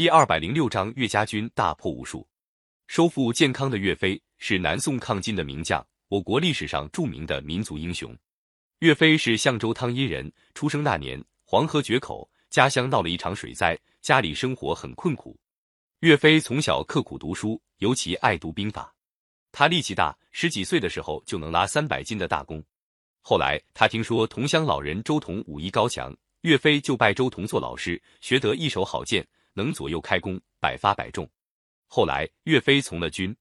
第二百零六章，岳家军大破巫术，收复健康的岳飞是南宋抗金的名将，我国历史上著名的民族英雄。岳飞是相州汤阴人，出生那年黄河决口，家乡闹了一场水灾，家里生活很困苦。岳飞从小刻苦读书，尤其爱读兵法。他力气大，十几岁的时候就能拉三百斤的大弓。后来他听说同乡老人周同武艺高强，岳飞就拜周同做老师，学得一手好剑，能左右开弓，百发百中。后来岳飞从了军，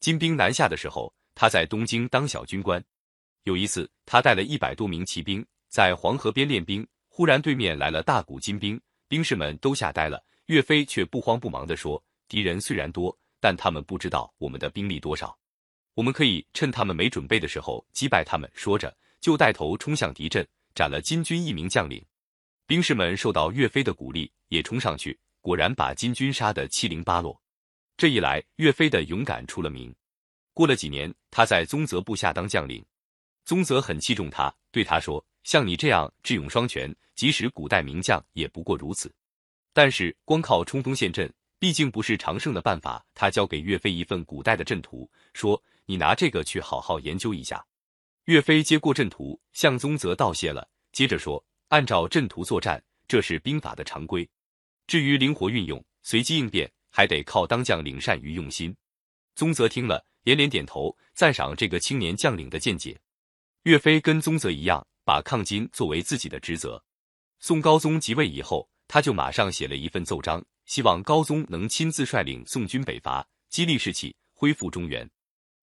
金兵南下的时候，他在东京当小军官。有一次，他带了一百多名骑兵在黄河边练兵，忽然对面来了大股金兵，兵士们都吓呆了。岳飞却不慌不忙地说：“敌人虽然多，但他们不知道我们的兵力多少，我们可以趁他们没准备的时候击败他们。”说着，就带头冲向敌阵，斩了金军一名将领。兵士们受到岳飞的鼓励，也冲上去，果然把金军杀得七零八落。这一来，岳飞的勇敢出了名。过了几年，他在宗泽部下当将领，宗泽很器重他，对他说：“像你这样智勇双全，即使古代名将也不过如此。”但是光靠冲锋陷阵，毕竟不是长胜的办法。他交给岳飞一份古代的阵图，说：“你拿这个去好好研究一下。”岳飞接过阵图，向宗泽道谢了，接着说：“按照阵图作战，这是兵法的常规。至于灵活运用、随机应变，还得靠当将领善于用心。”宗泽听了，连连点头，赞赏这个青年将领的见解。岳飞跟宗泽一样，把抗金作为自己的职责。宋高宗即位以后。他就马上写了一份奏章，希望高宗能亲自率领宋军北伐，激励士气，恢复中原。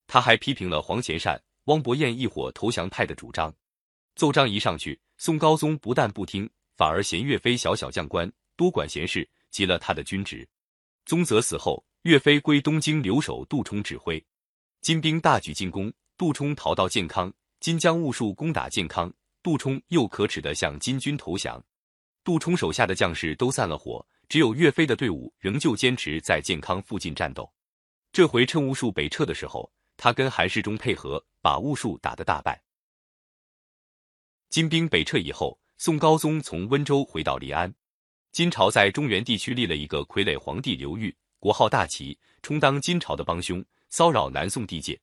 他还批评了黄潜善、汪伯彦一伙投降派的主张。奏章一上去，宋高宗不但不听，反而嫌岳飞小小将官，多管闲事，急了他的军职。宗泽死后，岳飞归东京留守杜充指挥，金兵大举进攻，杜充逃到建康，金将兀术攻打建康，杜充又可耻的向金军投降。杜充手下的将士都散了伙，只有岳飞的队伍仍旧坚持在建康附近战斗。这回趁兀术北撤的时候，他跟韩世忠配合，把兀术打得大败。金兵北撤以后，宋高宗从温州回到临安。金朝在中原地区立了一个傀儡皇帝刘裕，国号大齐，充当金朝的帮凶，骚扰南宋地界。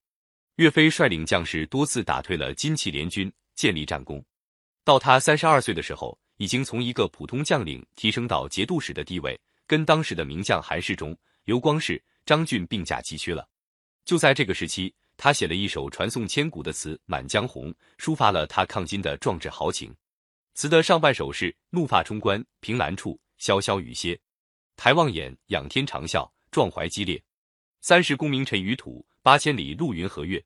岳飞率领将士多次打退了金齐联军，建立战功。到他三十二岁的时候。已经从一个普通将领提升到节度使的地位，跟当时的名将韩世忠、刘光世、张俊并驾齐驱了。就在这个时期，他写了一首传颂千古的词《满江红》，抒发了他抗金的壮志豪情。词的上半首是：怒发冲冠，凭栏处，潇潇雨歇；抬望眼，仰天长啸，壮怀激烈。三十功名尘与土，八千里路云和月。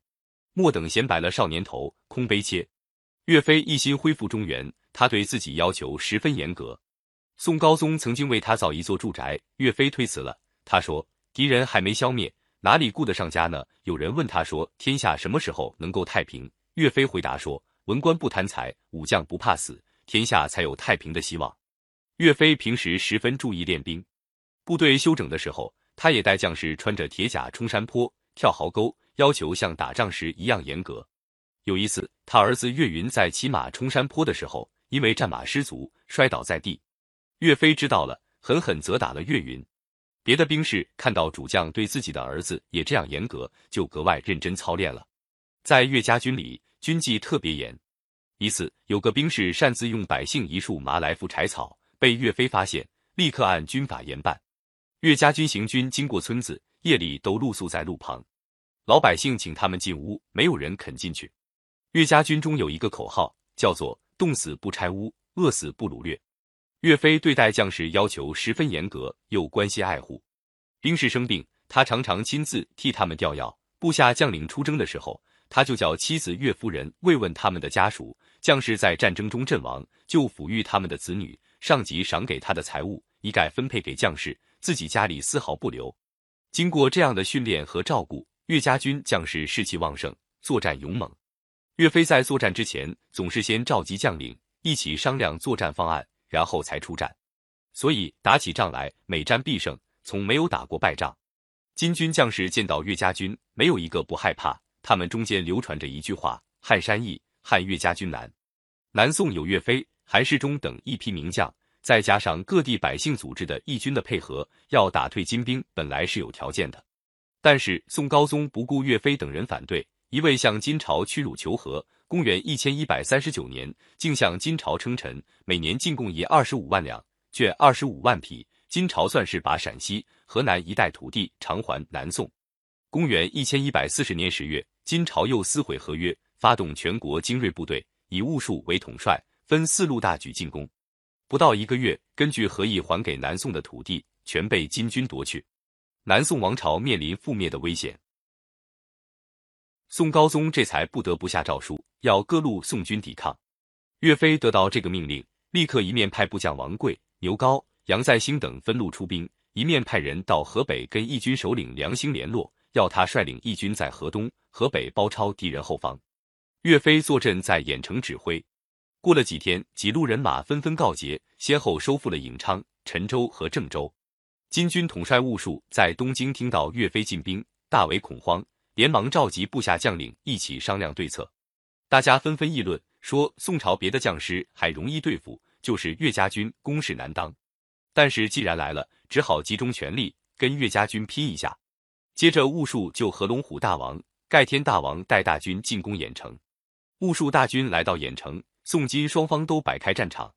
莫等闲白了少年头，空悲切。岳飞一心恢复中原。他对自己要求十分严格。宋高宗曾经为他造一座住宅，岳飞推辞了。他说：“敌人还没消灭，哪里顾得上家呢？”有人问他说：“天下什么时候能够太平？”岳飞回答说：“文官不贪财，武将不怕死，天下才有太平的希望。”岳飞平时十分注意练兵，部队休整的时候，他也带将士穿着铁甲冲山坡、跳壕沟，要求像打仗时一样严格。有一次，他儿子岳云在骑马冲山坡的时候。因为战马失足摔倒在地，岳飞知道了，狠狠责打了岳云。别的兵士看到主将对自己的儿子也这样严格，就格外认真操练了。在岳家军里，军纪特别严。一次，有个兵士擅自用百姓一束麻来敷柴草，被岳飞发现，立刻按军法严办。岳家军行军经过村子，夜里都露宿在路旁，老百姓请他们进屋，没有人肯进去。岳家军中有一个口号，叫做。冻死不拆屋，饿死不掳掠。岳飞对待将士要求十分严格，又关心爱护。兵士生病，他常常亲自替他们吊药。部下将领出征的时候，他就叫妻子岳夫人慰问他们的家属。将士在战争中阵亡，就抚育他们的子女。上级赏给他的财物，一概分配给将士，自己家里丝毫不留。经过这样的训练和照顾，岳家军将士士气旺盛，作战勇猛。岳飞在作战之前，总是先召集将领一起商量作战方案，然后才出战。所以打起仗来，每战必胜，从没有打过败仗。金军将士见到岳家军，没有一个不害怕。他们中间流传着一句话：“汉山易，汉岳家军难。”南宋有岳飞、韩世忠等一批名将，再加上各地百姓组织的义军的配合，要打退金兵本来是有条件的。但是宋高宗不顾岳飞等人反对，一味向金朝屈辱求和。公元一千一百三十九年，竟向金朝称臣，每年进贡银二十五万两，绢二十五万匹。金朝算是把陕西、河南一带土地偿还南宋。公元一千一百四十年十月，金朝又撕毁合约，发动全国精锐部队，以兀术为统帅，分四路大举进攻。不到一个月，根据和议还给南宋的土地全被金军夺去，南宋王朝面临覆灭的危险。宋高宗这才不得不下诏书，要各路宋军抵抗。岳飞得到这个命令，立刻一面派部将王贵、牛皋、杨再兴等分路出兵，一面派人到河北跟义军首领梁兴联络，要他率领义军在河东、河北包抄敌人后方。岳飞坐镇在郾城指挥。过了几天，几路人马纷纷告捷，先后收复了颍昌、陈州和郑州。金军统帅兀术在东京听到岳飞进兵，大为恐慌。连忙召集部下将领一起商量对策，大家纷纷议论说，宋朝别的将师还容易对付，就是岳家军攻势难当。但是既然来了，只好集中全力跟岳家军拼一下。接着，兀术就和龙虎大王、盖天大王带大军进攻郾城。兀术大军来到郾城，宋金双方都摆开战场。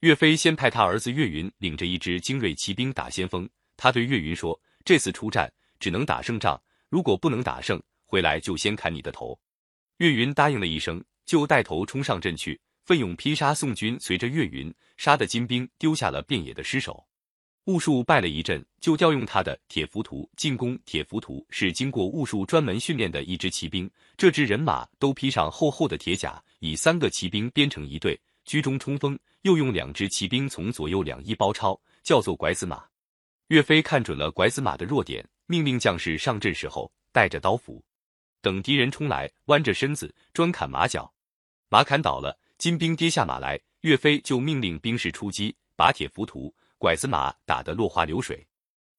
岳飞先派他儿子岳云领着一支精锐骑兵打先锋。他对岳云说：“这次出战只能打胜仗。”如果不能打胜，回来就先砍你的头。岳云答应了一声，就带头冲上阵去，奋勇劈杀宋军。随着岳云，杀的金兵丢下了遍野的尸首。兀术败了一阵，就调用他的铁浮屠进攻。铁浮屠是经过兀术专门训练的一支骑兵，这支人马都披上厚厚的铁甲，以三个骑兵编成一队，居中冲锋。又用两支骑兵从左右两翼包抄，叫做拐子马。岳飞看准了拐子马的弱点。命令将士上阵时候带着刀斧，等敌人冲来，弯着身子专砍马脚。马砍倒了，金兵跌下马来，岳飞就命令兵士出击，把铁浮屠、拐子马打得落花流水。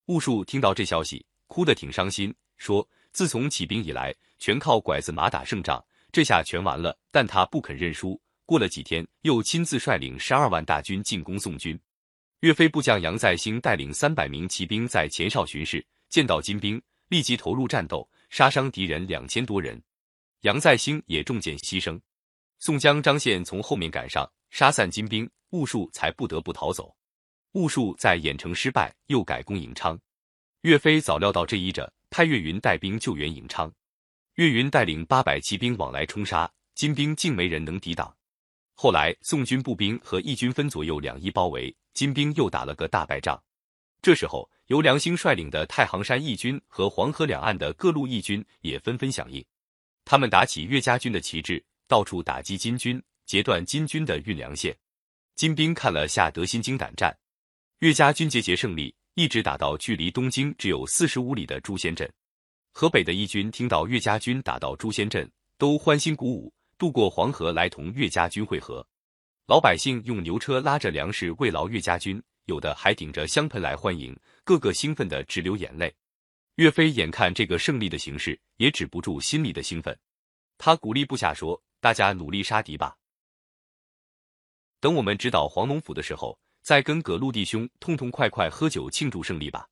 兀术听到这消息，哭得挺伤心，说：“自从起兵以来，全靠拐子马打胜仗，这下全完了。”但他不肯认输。过了几天，又亲自率领十二万大军进攻宋军。岳飞部将杨再兴带领三百名骑兵在前哨巡视。见到金兵，立即投入战斗，杀伤敌人两千多人。杨再兴也中箭牺牲。宋江、张宪从后面赶上，杀散金兵，兀术才不得不逃走。兀术在郾城失败，又改攻颍昌。岳飞早料到这一着，派岳云带兵救援颍昌。岳云带领八百骑兵往来冲杀，金兵竟没人能抵挡。后来宋军步兵和义军分左右两翼包围，金兵又打了个大败仗。这时候，由梁兴率领的太行山义军和黄河两岸的各路义军也纷纷响应，他们打起岳家军的旗帜，到处打击金军，截断金军的运粮线。金兵看了，吓得心惊胆战。岳家军节节胜利，一直打到距离东京只有四十五里的朱仙镇。河北的义军听到岳家军打到朱仙镇，都欢欣鼓舞，渡过黄河来同岳家军会合。老百姓用牛车拉着粮食慰劳岳家军。有的还顶着香盆来欢迎，个个兴奋的直流眼泪。岳飞眼看这个胜利的形势，也止不住心里的兴奋。他鼓励部下说：“大家努力杀敌吧，等我们直捣黄龙府的时候，再跟葛路弟兄痛痛快快喝酒庆祝胜利吧。”